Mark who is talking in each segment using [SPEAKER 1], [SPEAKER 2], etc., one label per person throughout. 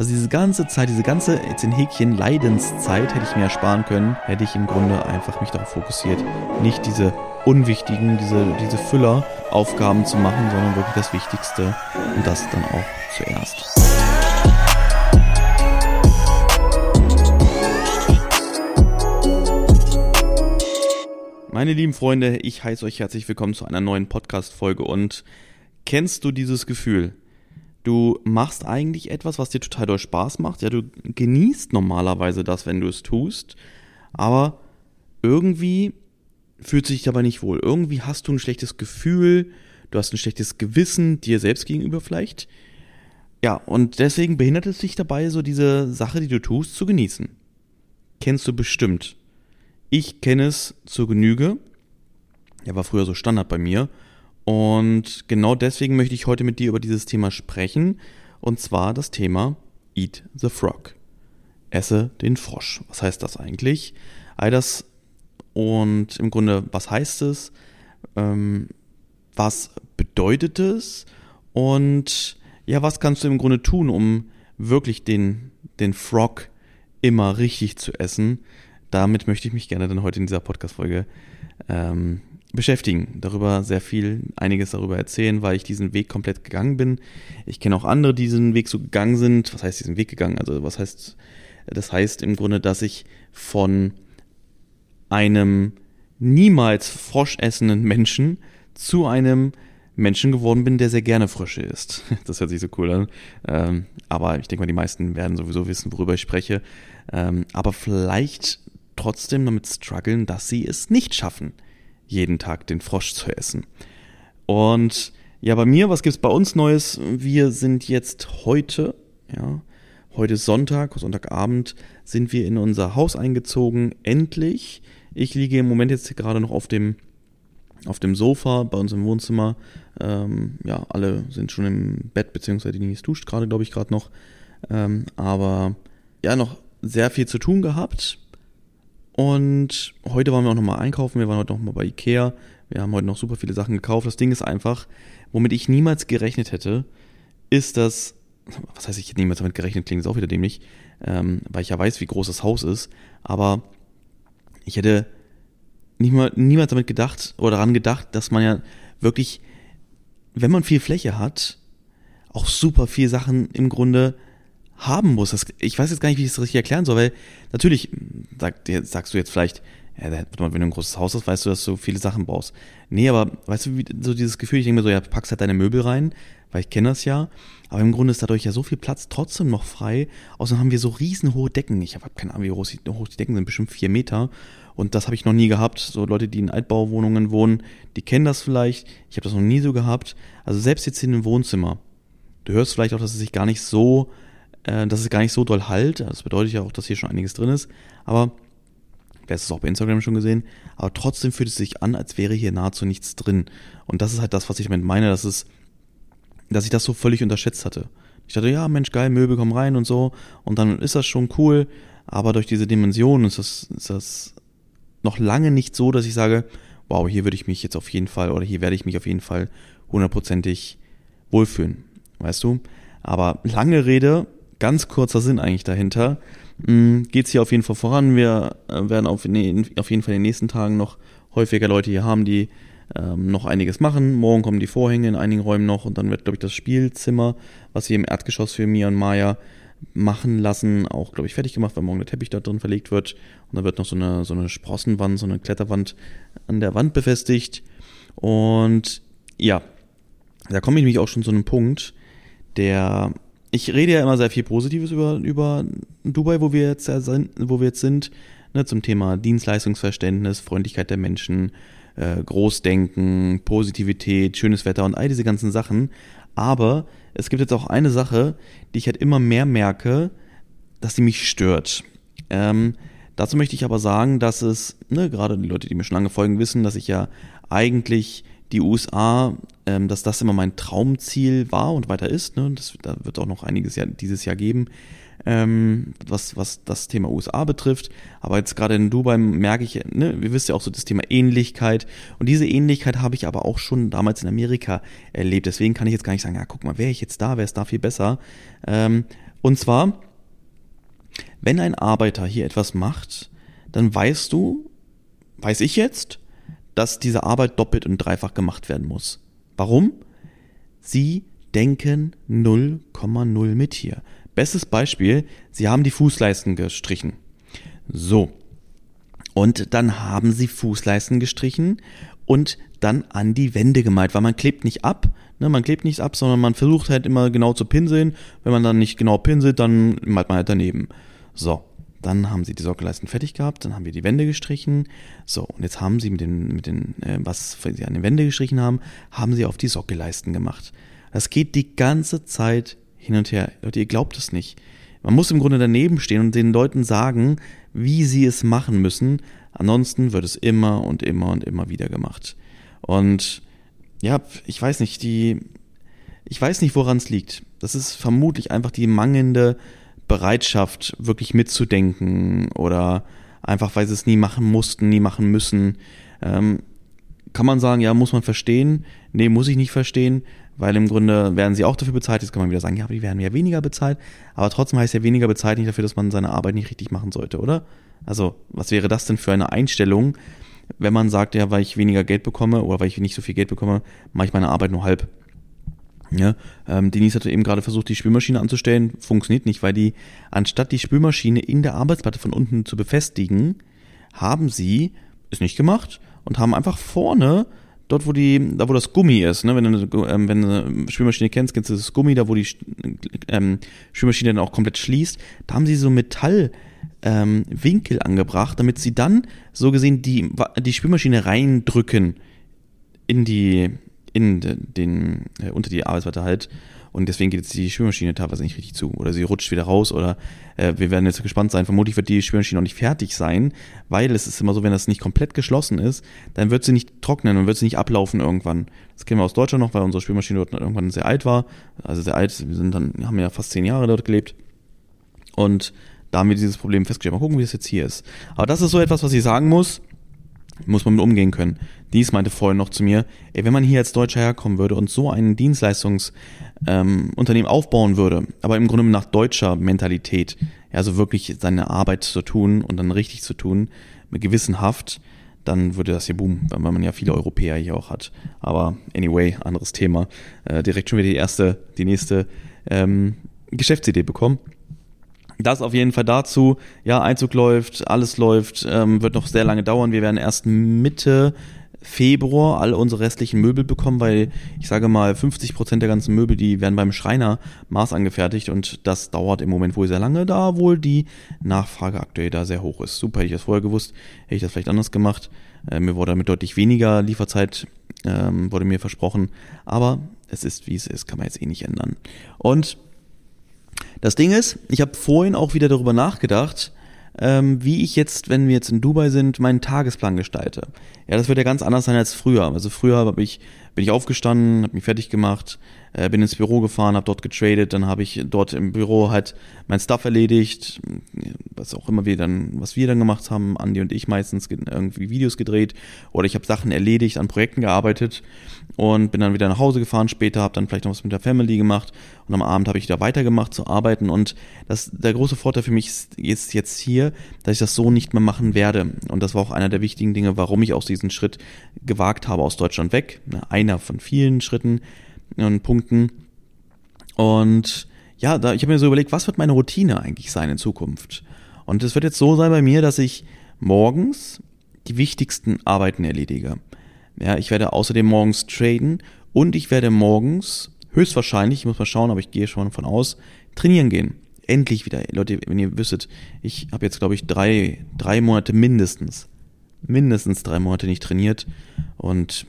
[SPEAKER 1] Also diese ganze Zeit, diese ganze, jetzt in Häkchen, Leidenszeit hätte ich mir ersparen können, hätte ich im Grunde einfach mich darauf fokussiert, nicht diese unwichtigen, diese, diese Fülleraufgaben zu machen, sondern wirklich das Wichtigste und das dann auch zuerst. Meine lieben Freunde, ich heiße euch herzlich willkommen zu einer neuen Podcast-Folge und kennst du dieses Gefühl? Du machst eigentlich etwas, was dir total doll Spaß macht. Ja, du genießt normalerweise das, wenn du es tust, aber irgendwie fühlt sich dabei nicht wohl. Irgendwie hast du ein schlechtes Gefühl, du hast ein schlechtes Gewissen dir selbst gegenüber vielleicht. Ja, und deswegen behindert es dich dabei, so diese Sache, die du tust, zu genießen. Kennst du bestimmt. Ich kenne es zur Genüge. Ja, war früher so Standard bei mir. Und genau deswegen möchte ich heute mit dir über dieses Thema sprechen. Und zwar das Thema Eat the Frog. Esse den Frosch. Was heißt das eigentlich? All das und im Grunde, was heißt es? Ähm, was bedeutet es? Und ja, was kannst du im Grunde tun, um wirklich den, den Frog immer richtig zu essen? Damit möchte ich mich gerne dann heute in dieser Podcast-Folge ähm, beschäftigen, darüber sehr viel, einiges darüber erzählen, weil ich diesen Weg komplett gegangen bin. Ich kenne auch andere, die diesen Weg so gegangen sind. Was heißt diesen Weg gegangen? Also was heißt, das heißt im Grunde, dass ich von einem niemals Frosch essenden Menschen zu einem Menschen geworden bin, der sehr gerne Frösche isst. Das hört sich so cool an. Ähm, aber ich denke mal, die meisten werden sowieso wissen, worüber ich spreche. Ähm, aber vielleicht trotzdem damit strugglen, dass sie es nicht schaffen jeden Tag den Frosch zu essen. Und ja, bei mir, was gibt es bei uns Neues? Wir sind jetzt heute, ja, heute Sonntag, Sonntagabend, sind wir in unser Haus eingezogen, endlich. Ich liege im Moment jetzt gerade noch auf dem, auf dem Sofa bei uns im Wohnzimmer. Ähm, ja, alle sind schon im Bett, beziehungsweise die Nils duscht gerade, glaube ich, gerade noch. Ähm, aber ja, noch sehr viel zu tun gehabt. Und heute waren wir auch nochmal einkaufen. Wir waren heute nochmal bei Ikea. Wir haben heute noch super viele Sachen gekauft. Das Ding ist einfach, womit ich niemals gerechnet hätte, ist das, was heißt, ich hätte niemals damit gerechnet, klingt es auch wieder dämlich, ähm, weil ich ja weiß, wie groß das Haus ist. Aber ich hätte nicht mal, niemals damit gedacht oder daran gedacht, dass man ja wirklich, wenn man viel Fläche hat, auch super viel Sachen im Grunde haben muss. Das, ich weiß jetzt gar nicht, wie ich das richtig erklären soll, weil natürlich sag, sagst du jetzt vielleicht, ja, wenn du ein großes Haus hast, weißt du, dass du viele Sachen brauchst. Nee, aber weißt du, wie, so dieses Gefühl, ich denke mir so, ja, packst halt deine Möbel rein, weil ich kenne das ja, aber im Grunde ist dadurch ja so viel Platz trotzdem noch frei. Außerdem haben wir so riesenhohe Decken. Ich habe keine Ahnung, wie hoch die Decken sind, bestimmt vier Meter. Und das habe ich noch nie gehabt. So Leute, die in Altbauwohnungen wohnen, die kennen das vielleicht. Ich habe das noch nie so gehabt. Also selbst jetzt in einem Wohnzimmer. Du hörst vielleicht auch, dass es sich gar nicht so äh, dass es gar nicht so doll halt. Das bedeutet ja auch, dass hier schon einiges drin ist. Aber, wer es auch bei Instagram schon gesehen, aber trotzdem fühlt es sich an, als wäre hier nahezu nichts drin. Und das ist halt das, was ich damit meine, dass es, dass ich das so völlig unterschätzt hatte. Ich dachte, ja, Mensch, geil, Möbel kommen rein und so. Und dann ist das schon cool. Aber durch diese Dimension ist das, ist das noch lange nicht so, dass ich sage, wow, hier würde ich mich jetzt auf jeden Fall oder hier werde ich mich auf jeden Fall hundertprozentig wohlfühlen. Weißt du? Aber lange Rede, ganz kurzer Sinn eigentlich dahinter. Mm, Geht es hier auf jeden Fall voran. Wir äh, werden auf, nee, auf jeden Fall in den nächsten Tagen noch häufiger Leute hier haben, die ähm, noch einiges machen. Morgen kommen die Vorhänge in einigen Räumen noch und dann wird, glaube ich, das Spielzimmer, was wir im Erdgeschoss für Mia und Maya machen lassen, auch, glaube ich, fertig gemacht, weil morgen der Teppich da drin verlegt wird. Und dann wird noch so eine, so eine Sprossenwand, so eine Kletterwand an der Wand befestigt. Und ja, da komme ich nämlich auch schon zu einem Punkt, der ich rede ja immer sehr viel Positives über, über Dubai, wo wir jetzt, sind, wo wir jetzt sind, ne, zum Thema Dienstleistungsverständnis, Freundlichkeit der Menschen, äh, Großdenken, Positivität, schönes Wetter und all diese ganzen Sachen. Aber es gibt jetzt auch eine Sache, die ich halt immer mehr merke, dass die mich stört. Ähm, dazu möchte ich aber sagen, dass es, ne, gerade die Leute, die mir schon lange folgen, wissen, dass ich ja eigentlich die USA, ähm, dass das immer mein Traumziel war und weiter ist. Ne? Das, da wird auch noch einiges Jahr, dieses Jahr geben, ähm, was, was das Thema USA betrifft. Aber jetzt gerade in Dubai merke ich, ne, ihr wisst ja auch so das Thema Ähnlichkeit. Und diese Ähnlichkeit habe ich aber auch schon damals in Amerika erlebt. Deswegen kann ich jetzt gar nicht sagen, ja, guck mal, wäre ich jetzt da, wäre es da viel besser. Ähm, Und zwar, wenn ein Arbeiter hier etwas macht, dann weißt du, weiß ich jetzt, dass diese Arbeit doppelt und dreifach gemacht werden muss. Warum? Sie denken 0,0 mit hier. Bestes Beispiel, Sie haben die Fußleisten gestrichen. So. Und dann haben Sie Fußleisten gestrichen und dann an die Wände gemalt, weil man klebt nicht ab, ne, man klebt nichts ab, sondern man versucht halt immer genau zu pinseln. Wenn man dann nicht genau pinselt, dann malt man halt daneben. So. Dann haben sie die Sockelleisten fertig gehabt, dann haben wir die Wände gestrichen. So, und jetzt haben sie mit den, mit den, äh, was sie an den Wände gestrichen haben, haben sie auf die Sockelleisten gemacht. Das geht die ganze Zeit hin und her. Leute, ihr glaubt es nicht. Man muss im Grunde daneben stehen und den Leuten sagen, wie sie es machen müssen. Ansonsten wird es immer und immer und immer wieder gemacht. Und ja, ich weiß nicht, die, ich weiß nicht, woran es liegt. Das ist vermutlich einfach die mangelnde Bereitschaft, wirklich mitzudenken oder einfach, weil sie es nie machen mussten, nie machen müssen. Ähm, kann man sagen, ja, muss man verstehen? Nee, muss ich nicht verstehen, weil im Grunde werden sie auch dafür bezahlt. Jetzt kann man wieder sagen, ja, aber die werden ja weniger bezahlt. Aber trotzdem heißt ja weniger bezahlt nicht dafür, dass man seine Arbeit nicht richtig machen sollte, oder? Also, was wäre das denn für eine Einstellung, wenn man sagt, ja, weil ich weniger Geld bekomme oder weil ich nicht so viel Geld bekomme, mache ich meine Arbeit nur halb. Ja, ähm, Denise hatte eben gerade versucht, die Spülmaschine anzustellen. Funktioniert nicht, weil die, anstatt die Spülmaschine in der Arbeitsplatte von unten zu befestigen, haben sie es nicht gemacht und haben einfach vorne, dort wo die, da wo das Gummi ist, ne, wenn du, ähm, wenn du eine Spülmaschine kennst, kennst du das Gummi, da wo die ähm, Spülmaschine dann auch komplett schließt, da haben sie so Metall, ähm, Winkel angebracht, damit sie dann so gesehen die, die Spülmaschine reindrücken in die, in den, äh, unter die Arbeitsplatte halt. Und deswegen geht jetzt die Spülmaschine teilweise nicht richtig zu. Oder sie rutscht wieder raus oder äh, wir werden jetzt gespannt sein. Vermutlich wird die Spülmaschine noch nicht fertig sein, weil es ist immer so, wenn das nicht komplett geschlossen ist, dann wird sie nicht trocknen und wird sie nicht ablaufen irgendwann. Das kennen wir aus Deutschland noch, weil unsere Spülmaschine dort irgendwann sehr alt war. Also sehr alt, wir sind dann, haben ja fast zehn Jahre dort gelebt. Und da haben wir dieses Problem festgestellt. Mal gucken, wie es jetzt hier ist. Aber das ist so etwas, was ich sagen muss muss man mit umgehen können. Dies meinte vorhin noch zu mir, ey, wenn man hier als Deutscher herkommen würde und so ein Dienstleistungsunternehmen ähm, aufbauen würde, aber im Grunde nach deutscher Mentalität, ja, also wirklich seine Arbeit zu tun und dann richtig zu tun, mit gewissenhaft, dann würde das hier boomen, weil man ja viele Europäer hier auch hat. Aber anyway, anderes Thema. Äh, direkt schon wieder die erste, die nächste ähm, Geschäftsidee bekommen. Das auf jeden Fall dazu. Ja, Einzug läuft, alles läuft, ähm, wird noch sehr lange dauern. Wir werden erst Mitte Februar all unsere restlichen Möbel bekommen, weil ich sage mal, 50 Prozent der ganzen Möbel, die werden beim Schreiner Maß angefertigt und das dauert im Moment wohl sehr lange, da wohl die Nachfrage aktuell da sehr hoch ist. Super, hätte ich das vorher gewusst, hätte ich das vielleicht anders gemacht. Äh, mir wurde damit deutlich weniger Lieferzeit, ähm, wurde mir versprochen, aber es ist wie es ist, kann man jetzt eh nicht ändern. Und das Ding ist, ich habe vorhin auch wieder darüber nachgedacht, ähm, wie ich jetzt, wenn wir jetzt in Dubai sind, meinen Tagesplan gestalte. Ja, das wird ja ganz anders sein als früher. Also früher habe ich, bin ich aufgestanden, habe mich fertig gemacht, äh, bin ins Büro gefahren, habe dort getradet, dann habe ich dort im Büro halt mein Stuff erledigt, was auch immer wir dann, was wir dann gemacht haben, Andi und ich meistens irgendwie Videos gedreht oder ich habe Sachen erledigt, an Projekten gearbeitet und bin dann wieder nach Hause gefahren später, habe dann vielleicht noch was mit der Family gemacht und am Abend habe ich wieder weitergemacht zu arbeiten und das der große Vorteil für mich ist jetzt hier, dass ich das so nicht mehr machen werde und das war auch einer der wichtigen Dinge, warum ich auch diesen Schritt gewagt habe aus Deutschland weg, einer von vielen Schritten und Punkten und ja, da, ich habe mir so überlegt, was wird meine Routine eigentlich sein in Zukunft? Und es wird jetzt so sein bei mir, dass ich morgens die wichtigsten Arbeiten erledige. Ja, ich werde außerdem morgens traden und ich werde morgens höchstwahrscheinlich, ich muss mal schauen, aber ich gehe schon von aus, trainieren gehen. Endlich wieder. Leute, wenn ihr wüsstet, ich habe jetzt, glaube ich, drei, drei Monate mindestens, mindestens drei Monate nicht trainiert und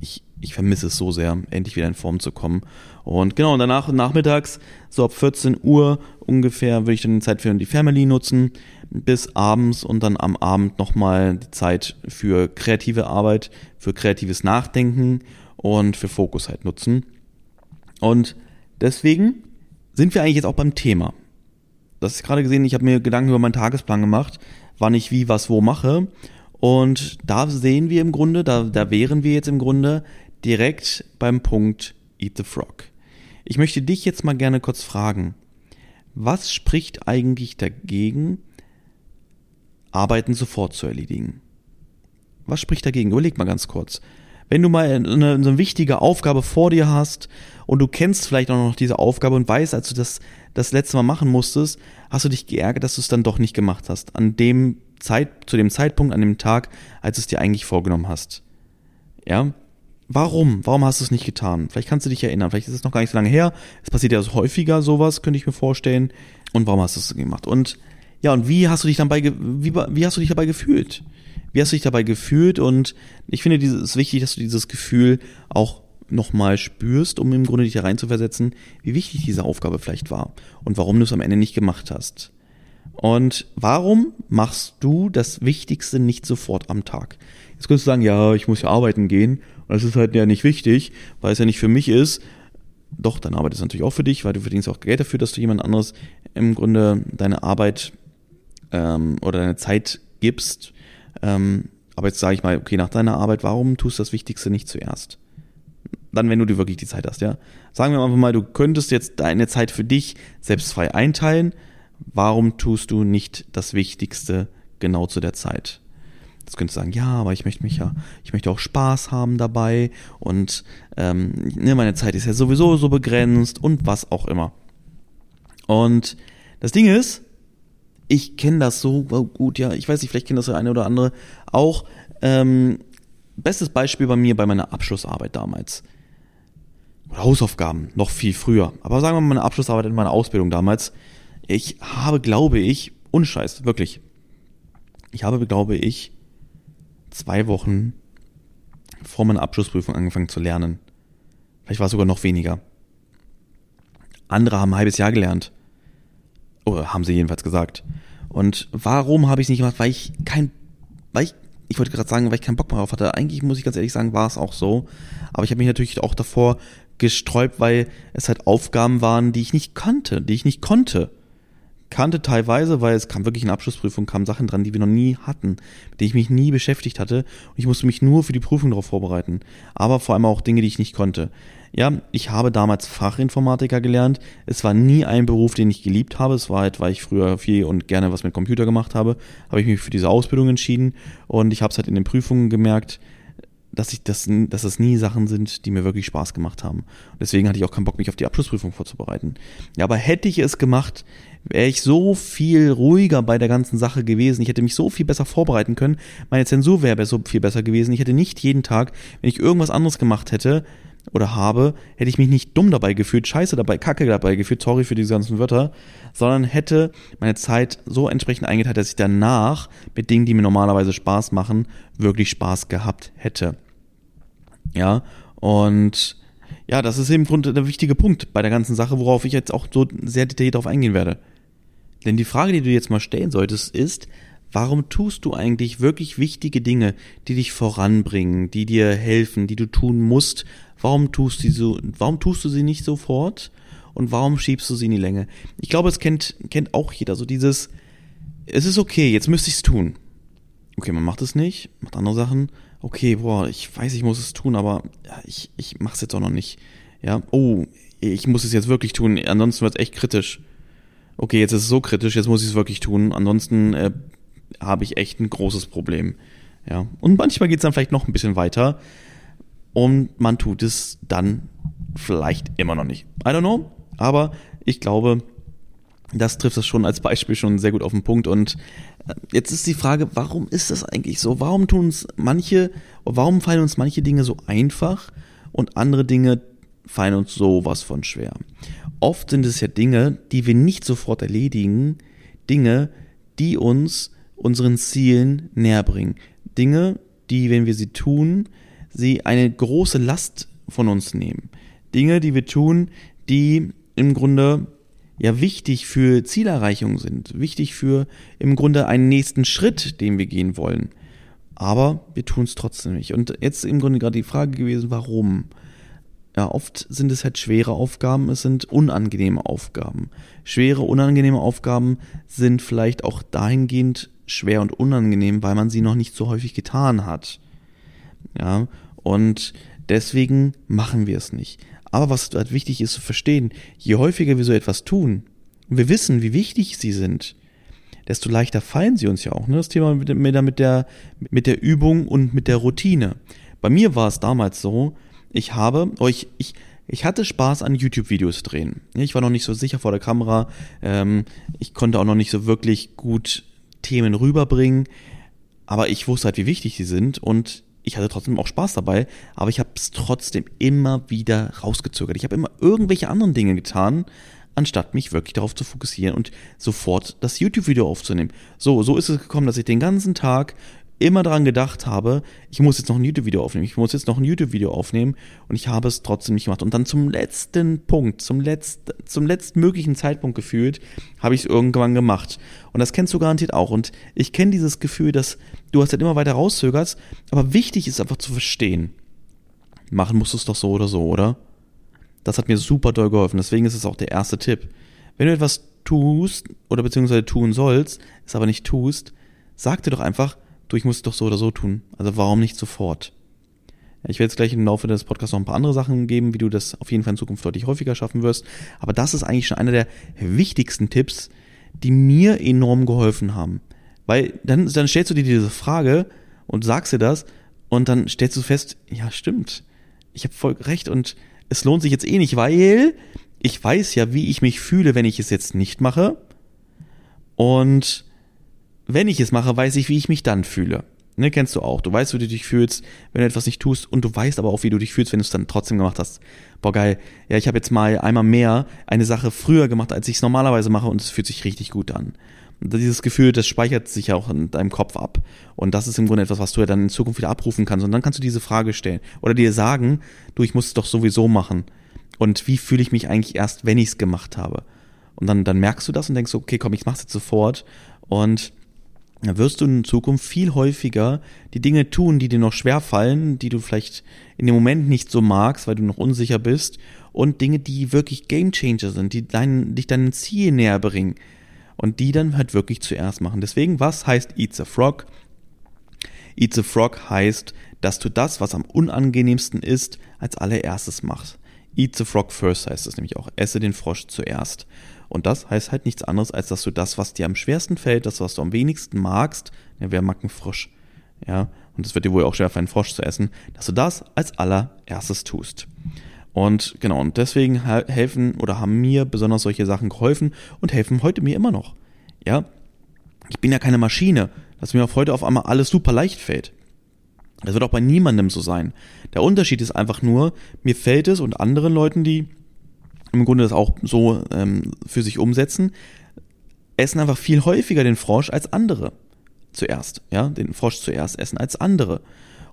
[SPEAKER 1] ich, ich vermisse es so sehr, endlich wieder in Form zu kommen. Und genau, danach nachmittags, so ab 14 Uhr ungefähr, würde ich dann die Zeit für die Family nutzen bis abends und dann am Abend nochmal die Zeit für kreative Arbeit, für kreatives Nachdenken und für Fokus halt nutzen. Und deswegen sind wir eigentlich jetzt auch beim Thema. Das ist gerade gesehen, ich habe mir Gedanken über meinen Tagesplan gemacht, wann ich wie, was, wo mache. Und da sehen wir im Grunde, da, da wären wir jetzt im Grunde direkt beim Punkt Eat the Frog. Ich möchte dich jetzt mal gerne kurz fragen, was spricht eigentlich dagegen, Arbeiten sofort zu erledigen? Was spricht dagegen? Überleg mal ganz kurz. Wenn du mal eine, eine wichtige Aufgabe vor dir hast und du kennst vielleicht auch noch diese Aufgabe und weißt, als du das das letzte Mal machen musstest, hast du dich geärgert, dass du es dann doch nicht gemacht hast. An dem Zeit, zu dem Zeitpunkt, an dem Tag, als du es dir eigentlich vorgenommen hast. Ja? Warum? Warum hast du es nicht getan? Vielleicht kannst du dich erinnern. Vielleicht ist es noch gar nicht so lange her. Es passiert ja häufiger sowas, könnte ich mir vorstellen. Und warum hast du es gemacht? Und ja, und wie hast du dich dabei, wie, wie hast du dich dabei gefühlt? Wie hast du dich dabei gefühlt? Und ich finde, es ist wichtig, dass du dieses Gefühl auch nochmal spürst, um im Grunde dich da rein zu versetzen, wie wichtig diese Aufgabe vielleicht war und warum du es am Ende nicht gemacht hast. Und warum machst du das Wichtigste nicht sofort am Tag? Jetzt könntest du sagen, ja, ich muss ja arbeiten gehen und das ist halt ja nicht wichtig, weil es ja nicht für mich ist. Doch, deine Arbeit ist natürlich auch für dich, weil du verdienst auch Geld dafür, dass du jemand anderes im Grunde deine Arbeit ähm, oder deine Zeit gibst. Ähm, aber jetzt sage ich mal, okay, nach deiner Arbeit, warum tust du das Wichtigste nicht zuerst? Dann, wenn du dir wirklich die Zeit hast, ja. Sagen wir einfach mal, du könntest jetzt deine Zeit für dich selbst frei einteilen. Warum tust du nicht das Wichtigste genau zu der Zeit? Das könntest du sagen, ja, aber ich möchte mich ja, ich möchte auch Spaß haben dabei und ähm, ne, meine Zeit ist ja sowieso so begrenzt und was auch immer. Und das Ding ist, ich kenne das so gut, ja, ich weiß nicht, vielleicht kennt das der eine oder andere auch. Ähm, bestes Beispiel bei mir bei meiner Abschlussarbeit damals. Oder Hausaufgaben, noch viel früher. Aber sagen wir mal meine Abschlussarbeit in meiner Ausbildung damals. Ich habe, glaube ich, unscheiß, wirklich. Ich habe, glaube ich, zwei Wochen vor meiner Abschlussprüfung angefangen zu lernen. Vielleicht war es sogar noch weniger. Andere haben ein halbes Jahr gelernt. Oder haben sie jedenfalls gesagt. Und warum habe ich es nicht gemacht? Weil ich kein, weil ich, ich wollte gerade sagen, weil ich keinen Bock mehr drauf hatte. Eigentlich muss ich ganz ehrlich sagen, war es auch so. Aber ich habe mich natürlich auch davor gesträubt, weil es halt Aufgaben waren, die ich nicht kannte, die ich nicht konnte kannte teilweise, weil es kam wirklich in Abschlussprüfung, kamen Sachen dran, die wir noch nie hatten, mit denen ich mich nie beschäftigt hatte. Und ich musste mich nur für die Prüfung darauf vorbereiten. Aber vor allem auch Dinge, die ich nicht konnte. Ja, ich habe damals Fachinformatiker gelernt. Es war nie ein Beruf, den ich geliebt habe. Es war halt, weil ich früher viel und gerne was mit Computer gemacht habe, habe ich mich für diese Ausbildung entschieden. Und ich habe es halt in den Prüfungen gemerkt, dass ich das, dass das nie Sachen sind, die mir wirklich Spaß gemacht haben. Deswegen hatte ich auch keinen Bock, mich auf die Abschlussprüfung vorzubereiten. Ja, aber hätte ich es gemacht, wäre ich so viel ruhiger bei der ganzen Sache gewesen. Ich hätte mich so viel besser vorbereiten können. Meine Zensur wäre so viel besser gewesen. Ich hätte nicht jeden Tag, wenn ich irgendwas anderes gemacht hätte oder habe, hätte ich mich nicht dumm dabei gefühlt, scheiße dabei, kacke dabei gefühlt, sorry für diese ganzen Wörter, sondern hätte meine Zeit so entsprechend eingeteilt, dass ich danach mit Dingen, die mir normalerweise Spaß machen, wirklich Spaß gehabt hätte. Ja, und ja, das ist im Grunde der wichtige Punkt bei der ganzen Sache, worauf ich jetzt auch so sehr detailliert darauf eingehen werde. Denn die Frage, die du jetzt mal stellen solltest, ist, warum tust du eigentlich wirklich wichtige Dinge, die dich voranbringen, die dir helfen, die du tun musst? Warum tust du sie so, warum tust du sie nicht sofort? Und warum schiebst du sie in die Länge? Ich glaube, es kennt, kennt auch jeder so dieses, es ist okay, jetzt müsste ich es tun. Okay, man macht es nicht, macht andere Sachen. Okay, boah, ich weiß, ich muss es tun, aber ja, ich, ich mach's jetzt auch noch nicht. Ja, oh, ich muss es jetzt wirklich tun, ansonsten wird es echt kritisch okay, jetzt ist es so kritisch, jetzt muss ich es wirklich tun, ansonsten äh, habe ich echt ein großes Problem. Ja. Und manchmal geht es dann vielleicht noch ein bisschen weiter und man tut es dann vielleicht immer noch nicht. I don't know, aber ich glaube, das trifft das schon als Beispiel schon sehr gut auf den Punkt. Und äh, jetzt ist die Frage, warum ist das eigentlich so? Warum tun uns manche, warum fallen uns manche Dinge so einfach und andere Dinge fallen uns sowas von schwer? oft sind es ja Dinge, die wir nicht sofort erledigen, Dinge, die uns unseren Zielen näher bringen. Dinge, die, wenn wir sie tun, sie eine große Last von uns nehmen. Dinge, die wir tun, die im Grunde ja wichtig für Zielerreichung sind, wichtig für im Grunde einen nächsten Schritt, den wir gehen wollen. Aber wir tun es trotzdem nicht. Und jetzt im Grunde gerade die Frage gewesen, warum? Ja, oft sind es halt schwere Aufgaben, es sind unangenehme Aufgaben. Schwere, unangenehme Aufgaben sind vielleicht auch dahingehend schwer und unangenehm, weil man sie noch nicht so häufig getan hat. Ja, und deswegen machen wir es nicht. Aber was halt wichtig ist zu verstehen, je häufiger wir so etwas tun, und wir wissen, wie wichtig sie sind, desto leichter fallen sie uns ja auch. Ne? Das Thema mit, mit, der, mit der Übung und mit der Routine. Bei mir war es damals so, ich habe, oh, ich, ich, ich hatte Spaß an YouTube-Videos drehen. Ich war noch nicht so sicher vor der Kamera. Ähm, ich konnte auch noch nicht so wirklich gut Themen rüberbringen. Aber ich wusste halt, wie wichtig sie sind und ich hatte trotzdem auch Spaß dabei, aber ich habe es trotzdem immer wieder rausgezögert. Ich habe immer irgendwelche anderen Dinge getan, anstatt mich wirklich darauf zu fokussieren und sofort das YouTube-Video aufzunehmen. So, so ist es gekommen, dass ich den ganzen Tag immer daran gedacht habe, ich muss jetzt noch ein YouTube-Video aufnehmen, ich muss jetzt noch ein YouTube-Video aufnehmen und ich habe es trotzdem nicht gemacht. Und dann zum letzten Punkt, zum, letzten, zum letztmöglichen Zeitpunkt gefühlt, habe ich es irgendwann gemacht. Und das kennst du garantiert auch. Und ich kenne dieses Gefühl, dass du hast halt immer weiter rauszögerst, aber wichtig ist einfach zu verstehen. Machen musst du es doch so oder so, oder? Das hat mir super doll geholfen. Deswegen ist es auch der erste Tipp. Wenn du etwas tust oder beziehungsweise tun sollst, es aber nicht tust, sag dir doch einfach, du, ich muss es doch so oder so tun. Also warum nicht sofort? Ich werde jetzt gleich im Laufe des Podcasts noch ein paar andere Sachen geben, wie du das auf jeden Fall in Zukunft deutlich häufiger schaffen wirst. Aber das ist eigentlich schon einer der wichtigsten Tipps, die mir enorm geholfen haben. Weil dann, dann stellst du dir diese Frage und sagst dir das und dann stellst du fest, ja stimmt, ich habe voll recht und es lohnt sich jetzt eh nicht, weil ich weiß ja, wie ich mich fühle, wenn ich es jetzt nicht mache. Und wenn ich es mache, weiß ich, wie ich mich dann fühle. Ne, kennst du auch. Du weißt, wie du dich fühlst, wenn du etwas nicht tust und du weißt aber auch, wie du dich fühlst, wenn du es dann trotzdem gemacht hast. Boah, geil. Ja, ich habe jetzt mal einmal mehr eine Sache früher gemacht, als ich es normalerweise mache und es fühlt sich richtig gut an. Und dieses Gefühl, das speichert sich ja auch in deinem Kopf ab. Und das ist im Grunde etwas, was du ja dann in Zukunft wieder abrufen kannst. Und dann kannst du diese Frage stellen. Oder dir sagen, du, ich muss es doch sowieso machen. Und wie fühle ich mich eigentlich erst, wenn ich es gemacht habe? Und dann, dann merkst du das und denkst, okay, komm, ich mach's jetzt sofort. Und dann wirst du in Zukunft viel häufiger die Dinge tun, die dir noch schwer fallen, die du vielleicht in dem Moment nicht so magst, weil du noch unsicher bist, und Dinge, die wirklich Gamechanger sind, die dein, dich deinem Ziel näher bringen und die dann halt wirklich zuerst machen. Deswegen, was heißt Eat the Frog? Eat the Frog heißt, dass du das, was am unangenehmsten ist, als allererstes machst. Eat the Frog first heißt es nämlich auch. Esse den Frosch zuerst. Und das heißt halt nichts anderes, als dass du das, was dir am schwersten fällt, das, was du am wenigsten magst, ja, wer mag einen Frosch? Ja, und es wird dir wohl auch schwer einen Frosch zu essen, dass du das als allererstes tust. Und genau, und deswegen helfen oder haben mir besonders solche Sachen geholfen und helfen heute mir immer noch. Ja, ich bin ja keine Maschine, dass mir auf heute auf einmal alles super leicht fällt. Das wird auch bei niemandem so sein. Der Unterschied ist einfach nur, mir fällt es und anderen Leuten, die im Grunde das auch so ähm, für sich umsetzen, essen einfach viel häufiger den Frosch als andere zuerst. Ja, den Frosch zuerst essen als andere.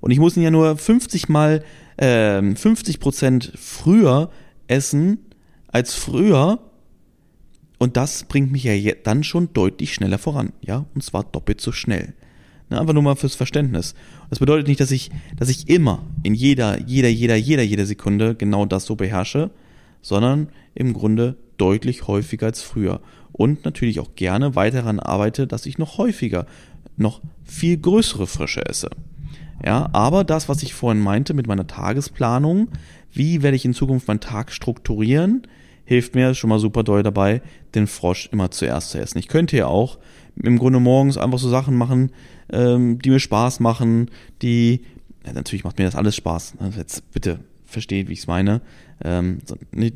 [SPEAKER 1] Und ich muss ihn ja nur 50 mal, äh, 50 Prozent früher essen als früher. Und das bringt mich ja dann schon deutlich schneller voran. Ja, und zwar doppelt so schnell. Ne, einfach nur mal fürs Verständnis. Das bedeutet nicht, dass ich, dass ich immer in jeder, jeder, jeder, jeder, jeder Sekunde genau das so beherrsche, sondern im Grunde deutlich häufiger als früher. Und natürlich auch gerne weiter daran arbeite, dass ich noch häufiger, noch viel größere Frische esse. Ja, aber das, was ich vorhin meinte mit meiner Tagesplanung, wie werde ich in Zukunft meinen Tag strukturieren, hilft mir schon mal super doll dabei, den Frosch immer zuerst zu essen. Ich könnte ja auch im Grunde morgens einfach so Sachen machen, ähm, die mir Spaß machen, die, ja, natürlich macht mir das alles Spaß. Jetzt bitte versteht, wie ich es meine. Ähm,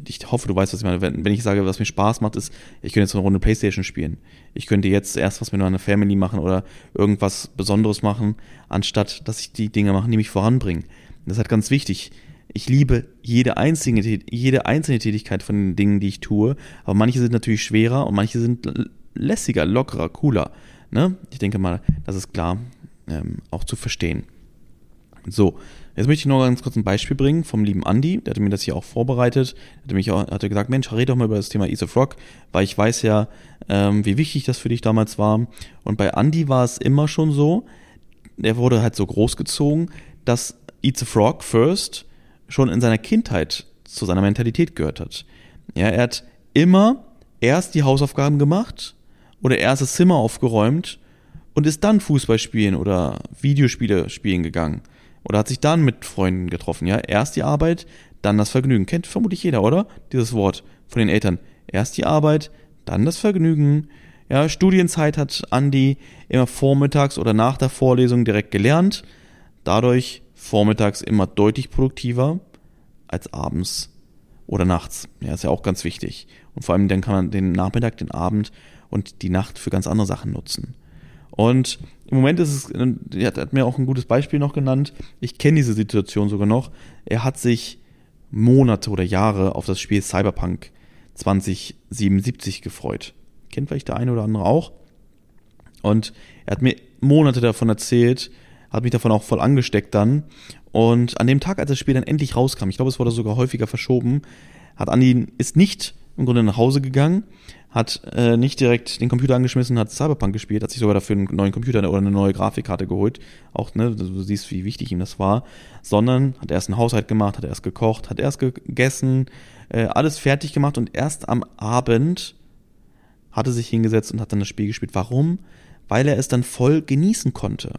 [SPEAKER 1] ich hoffe, du weißt, was ich meine. Wenn, wenn ich sage, was mir Spaß macht, ist, ich könnte jetzt eine Runde Playstation spielen. Ich könnte jetzt erst was mit meiner Family machen oder irgendwas Besonderes machen, anstatt dass ich die Dinge mache, die mich voranbringen. Das ist halt ganz wichtig. Ich liebe jede einzelne, jede einzelne Tätigkeit von den Dingen, die ich tue, aber manche sind natürlich schwerer und manche sind lässiger, lockerer, cooler. Ne? Ich denke mal, das ist klar ähm, auch zu verstehen. So, Jetzt möchte ich noch ganz kurz ein Beispiel bringen vom lieben Andy, der hatte mir das hier auch vorbereitet. Der hatte mich auch, hatte gesagt, Mensch, red doch mal über das Thema Ease of Rock, weil ich weiß ja, ähm, wie wichtig das für dich damals war. Und bei Andy war es immer schon so, der wurde halt so großgezogen, dass Eats a Frog First schon in seiner Kindheit zu seiner Mentalität gehört hat. Ja, er hat immer erst die Hausaufgaben gemacht oder erst das Zimmer aufgeräumt und ist dann Fußball spielen oder Videospiele spielen gegangen. Oder hat sich dann mit Freunden getroffen, ja? Erst die Arbeit, dann das Vergnügen. Kennt vermutlich jeder, oder? Dieses Wort von den Eltern. Erst die Arbeit, dann das Vergnügen. Ja, Studienzeit hat Andi immer vormittags oder nach der Vorlesung direkt gelernt. Dadurch vormittags immer deutlich produktiver als abends oder nachts. Ja, ist ja auch ganz wichtig. Und vor allem dann kann man den Nachmittag, den Abend und die Nacht für ganz andere Sachen nutzen. Und im Moment ist es, er hat mir auch ein gutes Beispiel noch genannt. Ich kenne diese Situation sogar noch. Er hat sich Monate oder Jahre auf das Spiel Cyberpunk 2077 gefreut. Kennt vielleicht der eine oder andere auch. Und er hat mir Monate davon erzählt, hat mich davon auch voll angesteckt dann. Und an dem Tag, als das Spiel dann endlich rauskam, ich glaube, es wurde sogar häufiger verschoben, hat Andi ist nicht im Grunde nach Hause gegangen, hat äh, nicht direkt den Computer angeschmissen, hat Cyberpunk gespielt, hat sich sogar dafür einen neuen Computer oder eine neue Grafikkarte geholt, auch ne, du siehst, wie wichtig ihm das war, sondern hat erst einen Haushalt gemacht, hat erst gekocht, hat erst gegessen, äh, alles fertig gemacht und erst am Abend hatte sich hingesetzt und hat dann das Spiel gespielt. Warum? Weil er es dann voll genießen konnte.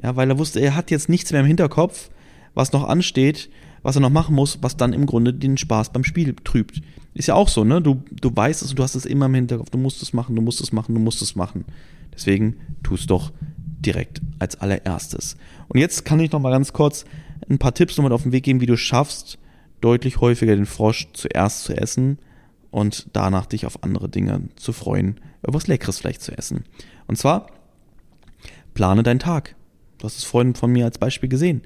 [SPEAKER 1] Ja, weil er wusste, er hat jetzt nichts mehr im Hinterkopf, was noch ansteht, was er noch machen muss, was dann im Grunde den Spaß beim Spiel trübt. Ist ja auch so, ne? Du, du weißt es, du hast es immer im Hinterkopf, du musst es machen, du musst es machen, du musst es machen. Deswegen tu es doch direkt als allererstes. Und jetzt kann ich noch mal ganz kurz ein paar Tipps nochmal auf den Weg geben, wie du schaffst, deutlich häufiger den Frosch zuerst zu essen und danach dich auf andere Dinge zu freuen, was Leckeres vielleicht zu essen. Und zwar plane deinen Tag. Du hast es vorhin von mir als Beispiel gesehen.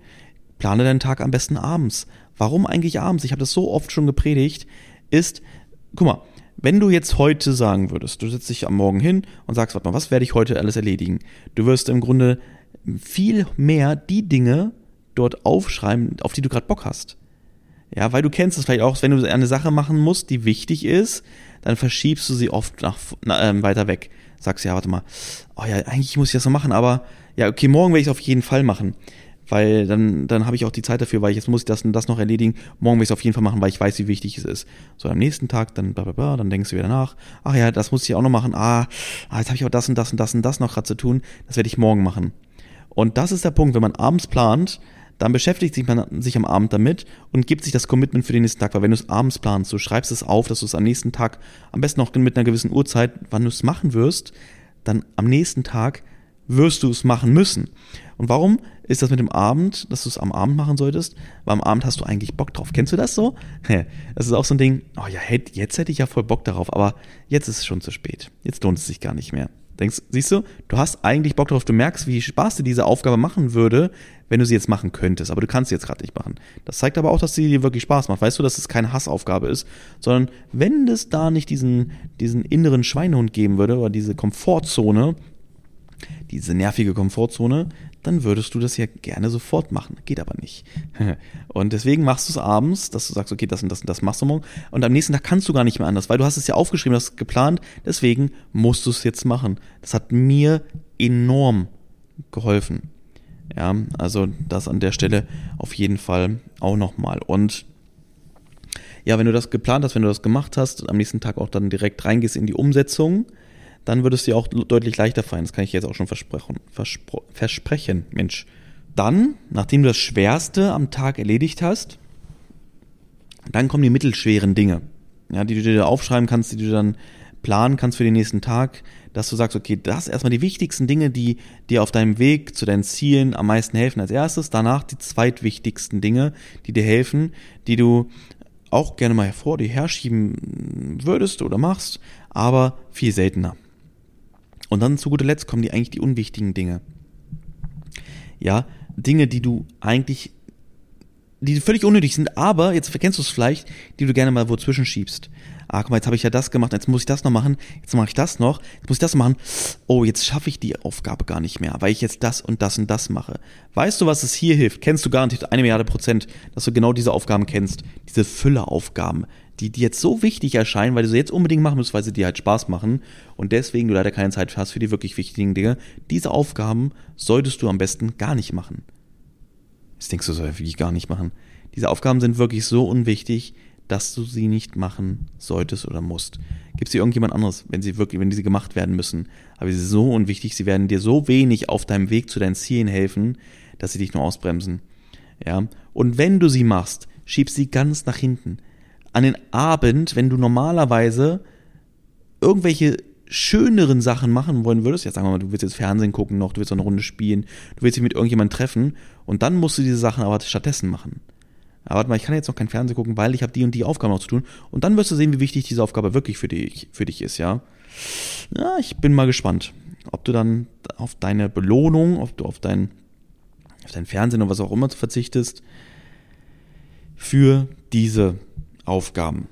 [SPEAKER 1] Plane deinen Tag am besten abends. Warum eigentlich abends? Ich habe das so oft schon gepredigt. Ist, guck mal, wenn du jetzt heute sagen würdest, du setzt dich am Morgen hin und sagst, warte mal, was werde ich heute alles erledigen? Du wirst im Grunde viel mehr die Dinge dort aufschreiben, auf die du gerade Bock hast. Ja, weil du kennst es vielleicht auch, wenn du eine Sache machen musst, die wichtig ist, dann verschiebst du sie oft nach, na, äh, weiter weg. Sagst ja, warte mal, oh ja, eigentlich muss ich das noch machen, aber ja, okay, morgen werde ich es auf jeden Fall machen. Weil dann, dann habe ich auch die Zeit dafür, weil ich jetzt muss ich das und das noch erledigen. Morgen werde ich es auf jeden Fall machen, weil ich weiß, wie wichtig es ist. So am nächsten Tag, dann bla bla bla, dann denkst du wieder nach. Ach ja, das muss ich auch noch machen. Ah, ah jetzt habe ich auch das und das und das und das noch gerade zu tun. Das werde ich morgen machen. Und das ist der Punkt, wenn man abends plant, dann beschäftigt sich man sich am Abend damit und gibt sich das Commitment für den nächsten Tag. Weil wenn du es abends planst, du schreibst es auf, dass du es am nächsten Tag, am besten noch mit einer gewissen Uhrzeit, wann du es machen wirst, dann am nächsten Tag wirst du es machen müssen. Und warum ist das mit dem Abend, dass du es am Abend machen solltest? Weil am Abend hast du eigentlich Bock drauf. Kennst du das so? Das ist auch so ein Ding, oh ja, jetzt hätte ich ja voll Bock darauf, aber jetzt ist es schon zu spät. Jetzt lohnt es sich gar nicht mehr. Denkst, siehst du, du hast eigentlich Bock drauf, du merkst, wie Spaß dir diese Aufgabe machen würde, wenn du sie jetzt machen könntest, aber du kannst sie jetzt gerade nicht machen. Das zeigt aber auch, dass sie dir wirklich Spaß macht. Weißt du, dass es keine Hassaufgabe ist, sondern wenn es da nicht diesen, diesen inneren Schweinehund geben würde oder diese Komfortzone, diese nervige Komfortzone, dann würdest du das ja gerne sofort machen. Geht aber nicht. Und deswegen machst du es abends, dass du sagst, okay, das und das und das machst du morgen. Und am nächsten Tag kannst du gar nicht mehr anders, weil du hast es ja aufgeschrieben, hast geplant. Deswegen musst du es jetzt machen. Das hat mir enorm geholfen. Ja, also das an der Stelle auf jeden Fall auch nochmal. Und ja, wenn du das geplant hast, wenn du das gemacht hast, am nächsten Tag auch dann direkt reingehst in die Umsetzung, dann würde es dir auch deutlich leichter fallen. Das kann ich jetzt auch schon versprechen. versprechen, Mensch. Dann, nachdem du das Schwerste am Tag erledigt hast, dann kommen die mittelschweren Dinge, ja, die du dir aufschreiben kannst, die du dann planen kannst für den nächsten Tag, dass du sagst, okay, das erstmal die wichtigsten Dinge, die dir auf deinem Weg zu deinen Zielen am meisten helfen als erstes, danach die zweitwichtigsten Dinge, die dir helfen, die du auch gerne mal hervor dir herschieben würdest oder machst, aber viel seltener. Und dann zu guter Letzt kommen die eigentlich die unwichtigen Dinge. Ja, Dinge, die du eigentlich, die völlig unnötig sind, aber jetzt verkennst du es vielleicht, die du gerne mal wo zwischenschiebst. Ah, guck mal, jetzt habe ich ja das gemacht, jetzt muss ich das noch machen, jetzt mache ich das noch, jetzt muss ich das machen. Oh, jetzt schaffe ich die Aufgabe gar nicht mehr, weil ich jetzt das und das und das mache. Weißt du, was es hier hilft? Kennst du garantiert eine Milliarde Prozent, dass du genau diese Aufgaben kennst. Diese Fülleraufgaben die dir jetzt so wichtig erscheinen, weil du sie jetzt unbedingt machen musst, weil sie dir halt Spaß machen und deswegen du leider keine Zeit hast für die wirklich wichtigen Dinge. Diese Aufgaben solltest du am besten gar nicht machen. Jetzt denkst du so, wie ich gar nicht machen. Diese Aufgaben sind wirklich so unwichtig, dass du sie nicht machen solltest oder musst. Gibt es irgendjemand anderes, wenn sie wirklich, wenn diese gemacht werden müssen, aber sie sind so unwichtig, sie werden dir so wenig auf deinem Weg zu deinen Zielen helfen, dass sie dich nur ausbremsen. Ja. Und wenn du sie machst, schieb sie ganz nach hinten an den Abend, wenn du normalerweise irgendwelche schöneren Sachen machen wollen würdest, jetzt sagen wir mal, du willst jetzt Fernsehen gucken noch, du willst eine Runde spielen, du willst dich mit irgendjemandem treffen und dann musst du diese Sachen aber stattdessen machen. Aber warte mal, ich kann jetzt noch kein Fernsehen gucken, weil ich habe die und die Aufgabe noch zu tun. Und dann wirst du sehen, wie wichtig diese Aufgabe wirklich für dich, für dich ist, ja. Ja, ich bin mal gespannt, ob du dann auf deine Belohnung, ob du auf dein, auf dein Fernsehen oder was auch immer verzichtest für diese Aufgaben.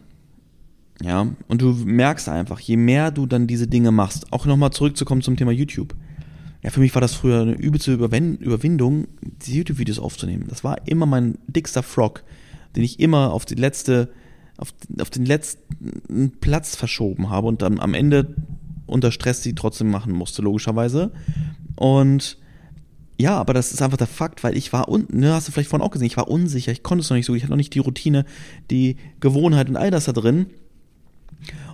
[SPEAKER 1] Ja, und du merkst einfach, je mehr du dann diese Dinge machst, auch nochmal zurückzukommen zum Thema YouTube. Ja, für mich war das früher eine übelste Überwindung, diese YouTube-Videos aufzunehmen. Das war immer mein dickster Frog, den ich immer auf die letzte, auf, auf den letzten Platz verschoben habe und dann am Ende unter Stress sie trotzdem machen musste, logischerweise. Und ja, aber das ist einfach der Fakt, weil ich war unten, ne, hast du vielleicht vorhin auch gesehen, ich war unsicher, ich konnte es noch nicht so, ich hatte noch nicht die Routine, die Gewohnheit und all das da drin.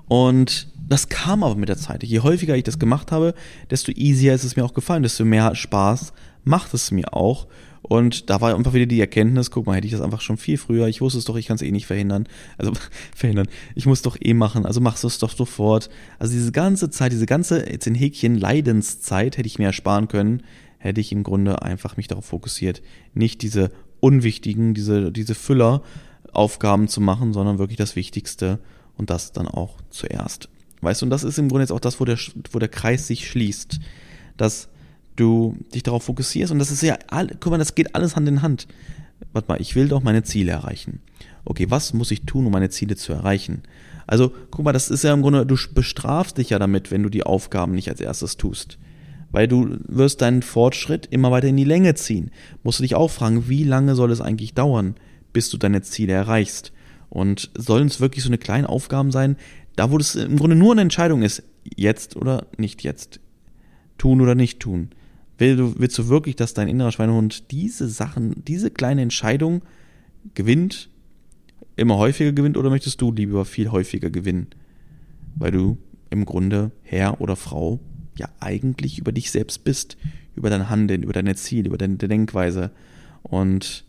[SPEAKER 1] Und das kam aber mit der Zeit. Je häufiger ich das gemacht habe, desto easier ist es mir auch gefallen, desto mehr Spaß macht es mir auch. Und da war einfach wieder die Erkenntnis, guck mal, hätte ich das einfach schon viel früher, ich wusste es doch, ich kann es eh nicht verhindern. Also verhindern, ich muss doch eh machen, also machst du es doch sofort. Also diese ganze Zeit, diese ganze, jetzt in Häkchen, Leidenszeit hätte ich mir ersparen können, hätte ich im Grunde einfach mich darauf fokussiert, nicht diese unwichtigen, diese, diese Fülleraufgaben zu machen, sondern wirklich das Wichtigste und das dann auch zuerst. Weißt du, und das ist im Grunde jetzt auch das, wo der, wo der Kreis sich schließt, dass du dich darauf fokussierst und das ist ja, guck mal, das geht alles Hand in Hand. Warte mal, ich will doch meine Ziele erreichen. Okay, was muss ich tun, um meine Ziele zu erreichen? Also, guck mal, das ist ja im Grunde, du bestrafst dich ja damit, wenn du die Aufgaben nicht als erstes tust. Weil du wirst deinen Fortschritt immer weiter in die Länge ziehen. Musst du dich auch fragen, wie lange soll es eigentlich dauern, bis du deine Ziele erreichst? Und sollen es wirklich so eine kleine Aufgaben sein, da wo es im Grunde nur eine Entscheidung ist, jetzt oder nicht jetzt, tun oder nicht tun. Willst du, willst du wirklich, dass dein innerer Schweinehund diese Sachen, diese kleine Entscheidung gewinnt, immer häufiger gewinnt oder möchtest du lieber viel häufiger gewinnen? Weil du im Grunde Herr oder Frau ja eigentlich über dich selbst bist, über dein Handeln, über deine Ziele, über deine Denkweise und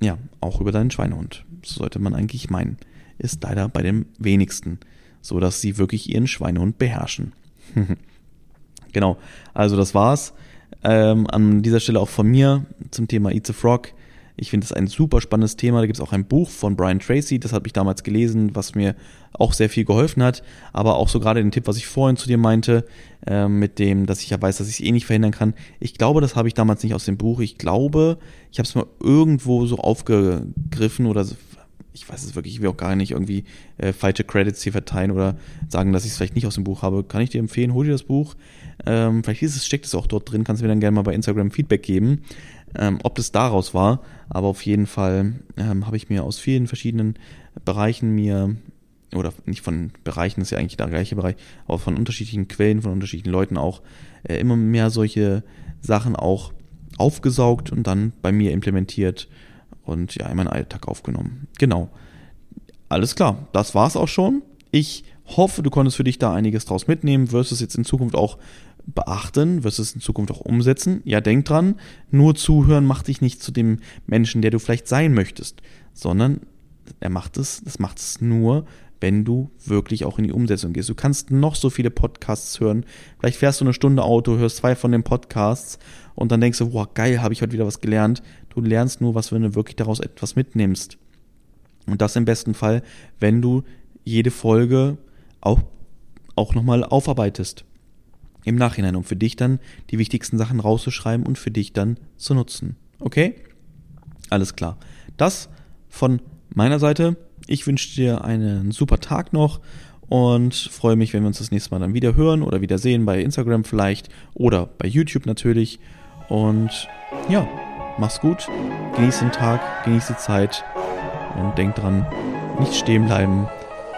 [SPEAKER 1] ja, auch über deinen Schweinehund. So sollte man eigentlich meinen. Ist leider bei den wenigsten so, dass sie wirklich ihren Schweinehund beherrschen. genau. Also das war's. Ähm, an dieser Stelle auch von mir zum Thema Eat the Frog. Ich finde es ein super spannendes Thema. Da gibt es auch ein Buch von Brian Tracy, das habe ich damals gelesen, was mir auch sehr viel geholfen hat. Aber auch so gerade den Tipp, was ich vorhin zu dir meinte, äh, mit dem, dass ich ja weiß, dass ich es eh nicht verhindern kann. Ich glaube, das habe ich damals nicht aus dem Buch. Ich glaube, ich habe es mal irgendwo so aufgegriffen oder so, ich weiß es wirklich, ich will auch gar nicht irgendwie äh, falsche Credits hier verteilen oder sagen, dass ich es vielleicht nicht aus dem Buch habe. Kann ich dir empfehlen, hol dir das Buch. Ähm, vielleicht ist es, steckt es auch dort drin, kannst du mir dann gerne mal bei Instagram Feedback geben ähm, ob das daraus war. Aber auf jeden Fall ähm, habe ich mir aus vielen verschiedenen Bereichen mir, oder nicht von Bereichen, das ist ja eigentlich der gleiche Bereich, aber von unterschiedlichen Quellen, von unterschiedlichen Leuten auch äh, immer mehr solche Sachen auch aufgesaugt und dann bei mir implementiert und ja in meinen Alltag aufgenommen. Genau. Alles klar, das war's auch schon. Ich hoffe, du konntest für dich da einiges draus mitnehmen, wirst es jetzt in Zukunft auch beachten, wirst es in Zukunft auch umsetzen. Ja, denk dran, nur zuhören macht dich nicht zu dem Menschen, der du vielleicht sein möchtest, sondern er macht es, das macht es nur, wenn du wirklich auch in die Umsetzung gehst. Du kannst noch so viele Podcasts hören. Vielleicht fährst du eine Stunde Auto, hörst zwei von den Podcasts und dann denkst du, wow, geil, habe ich heute wieder was gelernt. Du lernst nur was, wenn du wirklich daraus etwas mitnimmst. Und das im besten Fall, wenn du jede Folge auch, auch nochmal aufarbeitest im Nachhinein, um für dich dann die wichtigsten Sachen rauszuschreiben und für dich dann zu nutzen. Okay? Alles klar. Das von meiner Seite. Ich wünsche dir einen super Tag noch und freue mich, wenn wir uns das nächste Mal dann wieder hören oder wieder sehen bei Instagram vielleicht oder bei YouTube natürlich. Und ja, mach's gut, genieß den Tag, genieß die Zeit und denk dran, nicht stehen bleiben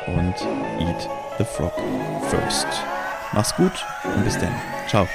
[SPEAKER 1] und eat the frog first. Mach's gut und bis dann. Ciao.